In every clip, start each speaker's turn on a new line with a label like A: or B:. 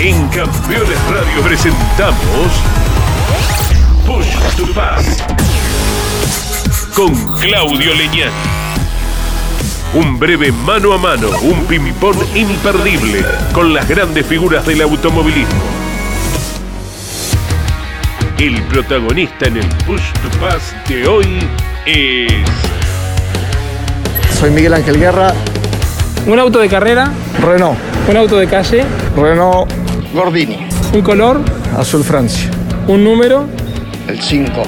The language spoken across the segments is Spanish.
A: En Campeones Radio presentamos Push to Pass con Claudio Leñán. Un breve mano a mano, un pimipón imperdible con las grandes figuras del automovilismo. El protagonista en el Push to Pass de hoy es
B: Soy Miguel Ángel Guerra,
C: Un auto de carrera,
B: Renault,
C: un auto de calle,
B: Renault Gordini,
C: un color,
B: Azul Francia.
C: un número,
B: El 5.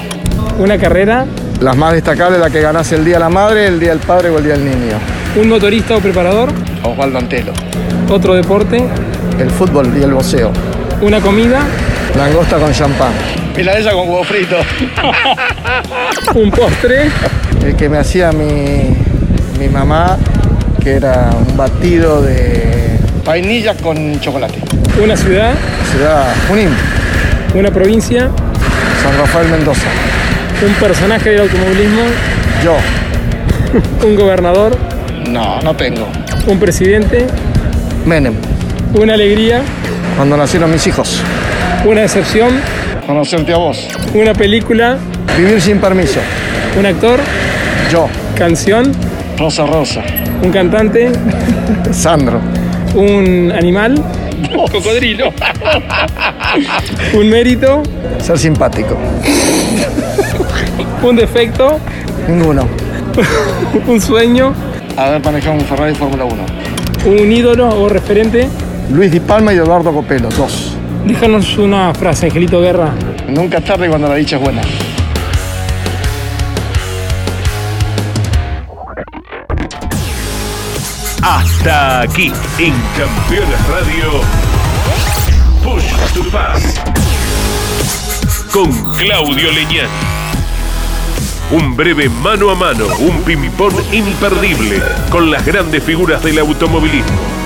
C: una carrera,
B: Las más destacables, la que ganás el día de la madre, el día del padre o el día del niño.
C: un motorista o preparador,
B: Osvaldo Antelo.
C: otro deporte,
B: El fútbol y el boxeo.
C: una comida,
B: Langosta con champán.
D: Milanesa con huevo frito.
C: un postre,
B: El que me hacía mi, mi mamá, que era un batido de
D: Vainilla con chocolate.
C: una ciudad,
B: ciudad Junín,
C: una provincia,
B: San Rafael Mendoza.
C: un personaje del automovilismo,
B: Yo,
C: un gobernador,
D: No, no tengo.
C: un presidente,
B: Menem,
C: una alegría,
B: cuando nacieron mis hijos.
C: una decepción,
D: Conocerte a vos.
C: una película,
B: Vivir sin permiso.
C: un actor,
B: Yo,
C: canción,
D: Rosa Rosa.
C: un cantante,
B: Sandro.
C: un animal,
D: Cocodrilo.
C: un mérito,
B: Ser simpático.
C: un defecto,
B: Ninguno.
C: un sueño,
D: Haber manejado un Ferrari Fórmula 1.
C: un ídolo o referente.
B: Luis Di Palma y Eduardo Copelo, dos.
C: Déjanos una frase, Angelito Guerra.
D: Nunca es tarde cuando la dicha es buena.
A: Hasta aquí en Campeones Radio Push to Pass con Claudio Leñán. Un breve mano a mano, un pimipón imperdible con las grandes figuras del automovilismo.